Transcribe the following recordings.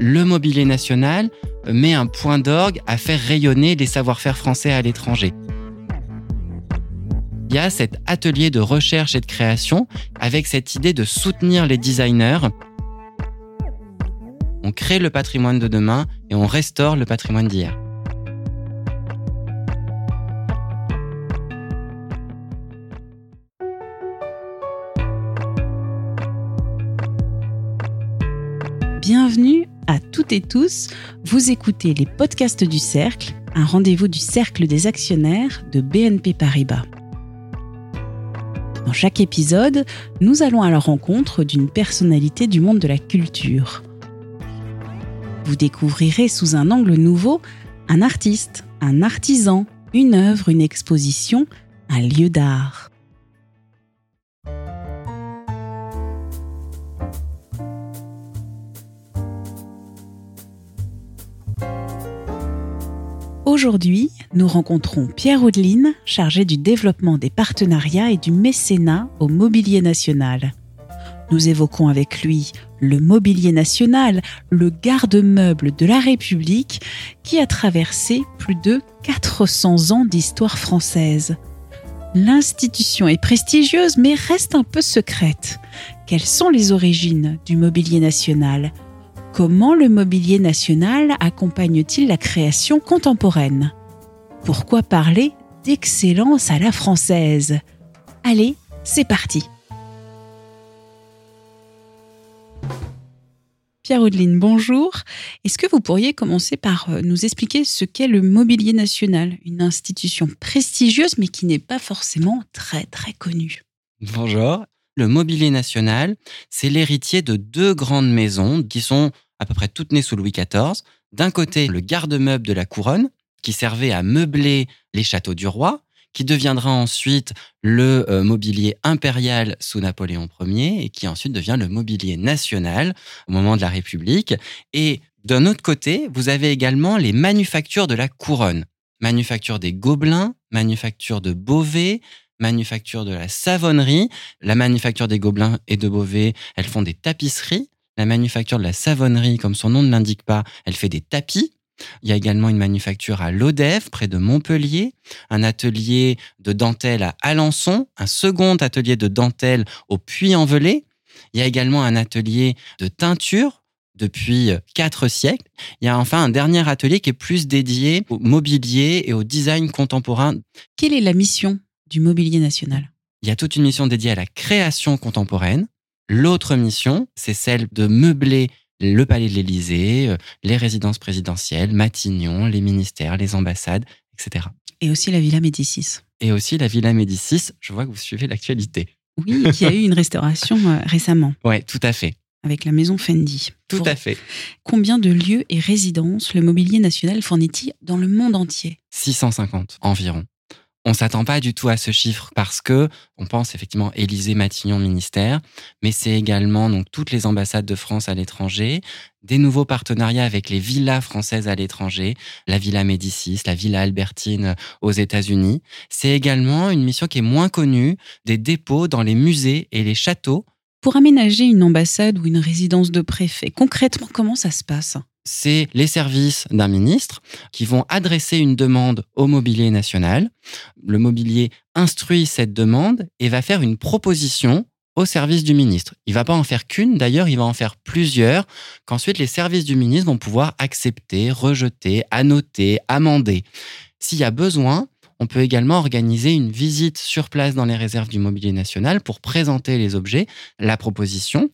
le mobilier national met un point d'orgue à faire rayonner les savoir-faire français à l'étranger. Il y a cet atelier de recherche et de création avec cette idée de soutenir les designers. On crée le patrimoine de demain et on restaure le patrimoine d'hier. Bienvenue et tous. Vous écoutez les podcasts du Cercle, un rendez-vous du Cercle des actionnaires de BNP Paribas. Dans chaque épisode, nous allons à la rencontre d'une personnalité du monde de la culture. Vous découvrirez sous un angle nouveau un artiste, un artisan, une œuvre, une exposition, un lieu d'art. Aujourd'hui, nous rencontrons Pierre Audeline, chargé du développement des partenariats et du mécénat au Mobilier National. Nous évoquons avec lui le Mobilier National, le garde-meuble de la République, qui a traversé plus de 400 ans d'histoire française. L'institution est prestigieuse mais reste un peu secrète. Quelles sont les origines du Mobilier National? Comment le mobilier national accompagne-t-il la création contemporaine? Pourquoi parler d'excellence à la française? Allez, c'est parti. Pierre Audeline, bonjour. Est-ce que vous pourriez commencer par euh, nous expliquer ce qu'est le Mobilier National, une institution prestigieuse mais qui n'est pas forcément très très connue. Bonjour. Le mobilier national, c'est l'héritier de deux grandes maisons qui sont à peu près toutes nées sous Louis XIV. D'un côté, le garde-meuble de la couronne, qui servait à meubler les châteaux du roi, qui deviendra ensuite le euh, mobilier impérial sous Napoléon Ier et qui ensuite devient le mobilier national au moment de la République. Et d'un autre côté, vous avez également les manufactures de la couronne. Manufacture des Gobelins, manufacture de Beauvais, manufacture de la savonnerie. La manufacture des Gobelins et de Beauvais, elles font des tapisseries. La manufacture de la savonnerie, comme son nom ne l'indique pas, elle fait des tapis. Il y a également une manufacture à Lodève, près de Montpellier, un atelier de dentelle à Alençon, un second atelier de dentelle au Puy-en-Velay. Il y a également un atelier de teinture depuis quatre siècles. Il y a enfin un dernier atelier qui est plus dédié au mobilier et au design contemporain. Quelle est la mission? Du Mobilier national Il y a toute une mission dédiée à la création contemporaine. L'autre mission, c'est celle de meubler le palais de l'Élysée, euh, les résidences présidentielles, Matignon, les ministères, les ambassades, etc. Et aussi la Villa Médicis. Et aussi la Villa Médicis. Je vois que vous suivez l'actualité. Oui, qui a eu une restauration euh, récemment. Oui, tout à fait. Avec la maison Fendi. Tout à fait. Combien de lieux et résidences le mobilier national fournit-il dans le monde entier? 650 environ. On s'attend pas du tout à ce chiffre parce que on pense effectivement Élysée, Matignon, ministère, mais c'est également donc toutes les ambassades de France à l'étranger, des nouveaux partenariats avec les villas françaises à l'étranger, la Villa Médicis, la Villa Albertine aux États-Unis. C'est également une mission qui est moins connue des dépôts dans les musées et les châteaux. Pour aménager une ambassade ou une résidence de préfet, concrètement, comment ça se passe? C'est les services d'un ministre qui vont adresser une demande au mobilier national. Le mobilier instruit cette demande et va faire une proposition au service du ministre. Il va pas en faire qu'une, d'ailleurs, il va en faire plusieurs, qu'ensuite les services du ministre vont pouvoir accepter, rejeter, annoter, amender. S'il y a besoin, on peut également organiser une visite sur place dans les réserves du mobilier national pour présenter les objets, la proposition.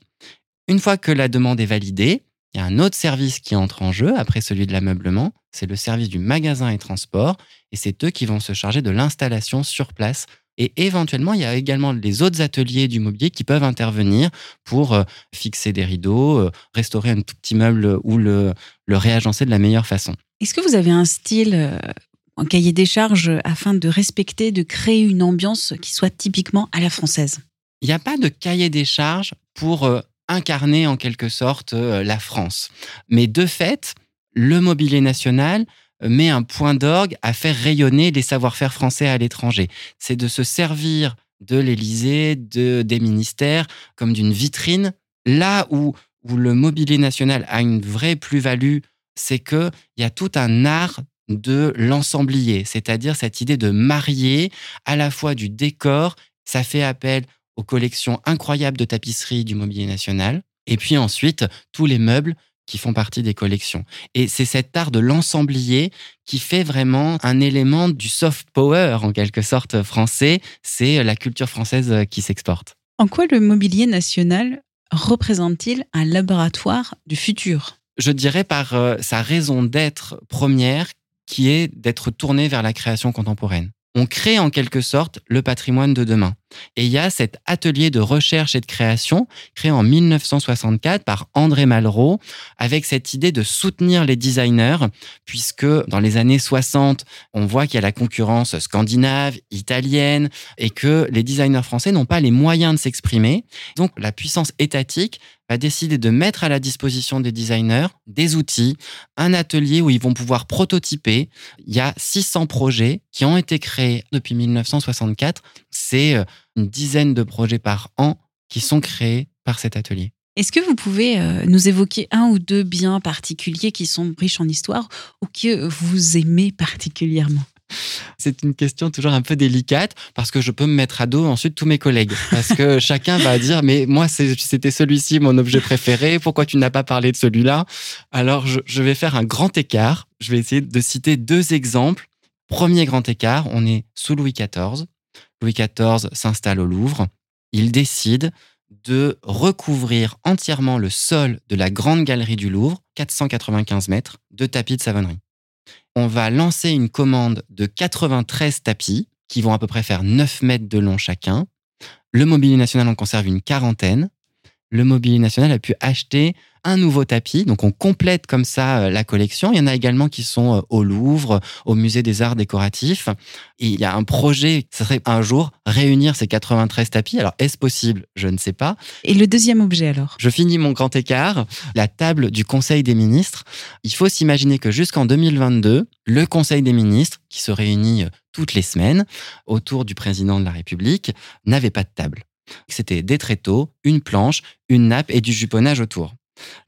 Une fois que la demande est validée, il y a un autre service qui entre en jeu après celui de l'ameublement, c'est le service du magasin et transport, et c'est eux qui vont se charger de l'installation sur place. Et éventuellement, il y a également les autres ateliers du mobilier qui peuvent intervenir pour euh, fixer des rideaux, euh, restaurer un tout petit meuble ou le, le réagencer de la meilleure façon. Est-ce que vous avez un style, euh, un cahier des charges afin de respecter, de créer une ambiance qui soit typiquement à la française? Il n'y a pas de cahier des charges pour incarner en quelque sorte euh, la France. Mais de fait, le mobilier national euh, met un point d'orgue à faire rayonner les savoir-faire français à l'étranger. C'est de se servir de l'Élysée, de, des ministères, comme d'une vitrine, là où, où le mobilier national a une vraie plus-value, c'est qu'il y a tout un art de l'ensemblier, c'est-à-dire cette idée de marier à la fois du décor, ça fait appel aux collections incroyables de tapisseries du mobilier national, et puis ensuite tous les meubles qui font partie des collections. Et c'est cet art de l'ensemblier qui fait vraiment un élément du soft power, en quelque sorte français. C'est la culture française qui s'exporte. En quoi le mobilier national représente-t-il un laboratoire du futur? Je dirais par euh, sa raison d'être première, qui est d'être tourné vers la création contemporaine on crée en quelque sorte le patrimoine de demain. Et il y a cet atelier de recherche et de création créé en 1964 par André Malraux avec cette idée de soutenir les designers puisque dans les années 60, on voit qu'il y a la concurrence scandinave, italienne et que les designers français n'ont pas les moyens de s'exprimer. Donc la puissance étatique va décider de mettre à la disposition des designers des outils, un atelier où ils vont pouvoir prototyper. Il y a 600 projets qui ont été créés depuis 1964. C'est euh, une dizaine de projets par an qui sont créés par cet atelier. Est-ce que vous pouvez euh, nous évoquer un ou deux biens particuliers qui sont riches en histoire ou que vous aimez particulièrement? C'est une question toujours un peu délicate parce que je peux me mettre à dos ensuite tous mes collègues. Parce que chacun va dire, mais moi, c'était celui-ci mon objet préféré, pourquoi tu n'as pas parlé de celui-là? Alors, je, vais faire un grand écart. Je vais essayer de citer deux exemples. Premier grand écart, on est sous Louis XIV. Louis XIV s'installe au Louvre. Il décide de recouvrir entièrement le sol de la grande galerie du Louvre, 495 mètres, de tapis de savonnerie on va lancer une commande de 93 tapis qui vont à peu près faire 9 mètres de long chacun. Le Mobilier National en conserve une quarantaine. Le Mobilier National a pu acheter un nouveau tapis. Donc on complète comme ça euh, la collection. Il y en a également qui sont euh, au Louvre, au Musée des Arts Décoratifs. Et il y a un projet, ce serait un jour réunir ces 93 tapis. Alors est-ce possible? Je ne sais pas. Et le deuxième objet alors? Je finis mon grand écart. La table du Conseil des ministres. Il faut s'imaginer que jusqu'en 2022, le Conseil des ministres, qui se réunit euh, toutes les semaines autour du président de la République, n'avait pas de table. C'était des tréteaux, une planche, une nappe et du juponnage autour.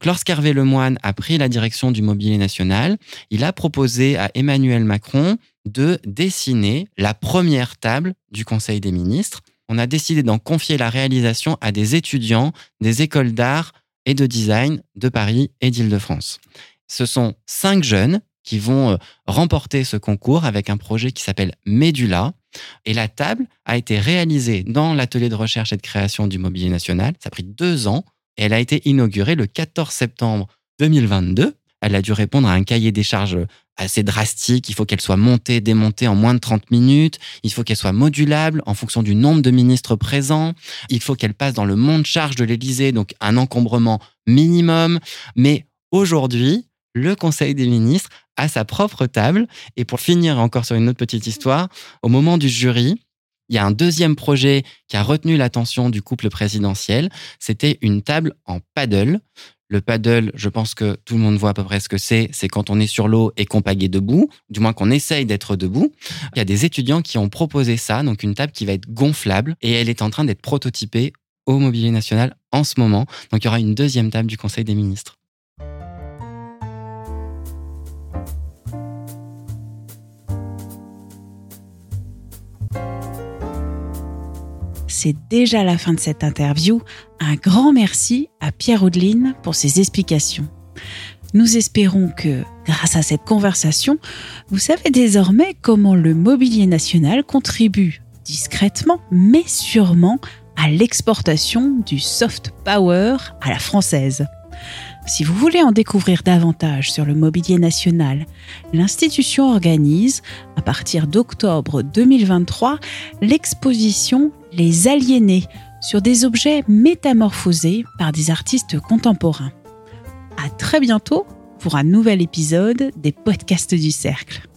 Lorsqu'Hervé Lemoine a pris la direction du mobilier national, il a proposé à Emmanuel Macron de dessiner la première table du Conseil des ministres. On a décidé d'en confier la réalisation à des étudiants des écoles d'art et de design de Paris et d'Île-de-France. Ce sont cinq jeunes qui vont euh, remporter ce concours avec un projet qui s'appelle Médula. Et la table a été réalisée dans l'atelier de recherche et de création du mobilier national. Ça a pris deux ans elle a été inaugurée le 14 septembre 2022. Elle a dû répondre à un cahier des charges assez drastique. Il faut qu'elle soit montée, démontée en moins de 30 minutes. Il faut qu'elle soit modulable en fonction du nombre de ministres présents. Il faut qu'elle passe dans le monde charge de l'Élysée, donc un encombrement minimum. Mais aujourd'hui, le Conseil des ministres a sa propre table. Et pour finir encore sur une autre petite histoire, au moment du jury, il y a un deuxième projet qui a retenu l'attention du couple présidentiel. C'était une table en paddle. Le paddle, je pense que tout le monde voit à peu près ce que c'est. C'est quand on est sur l'eau et qu'on pagaie debout, du moins qu'on essaye d'être debout. Il y a des étudiants qui ont proposé ça, donc une table qui va être gonflable et elle est en train d'être prototypée au Mobilier National en ce moment. Donc il y aura une deuxième table du Conseil des ministres. C'est déjà la fin de cette interview. Un grand merci à Pierre Audeline pour ses explications. Nous espérons que, grâce à cette conversation, vous savez désormais comment le mobilier national contribue discrètement mais sûrement à l'exportation du soft power à la française. Si vous voulez en découvrir davantage sur le mobilier national, l'institution organise, à partir d'octobre 2023, l'exposition Les Aliénés sur des objets métamorphosés par des artistes contemporains. À très bientôt pour un nouvel épisode des podcasts du Cercle.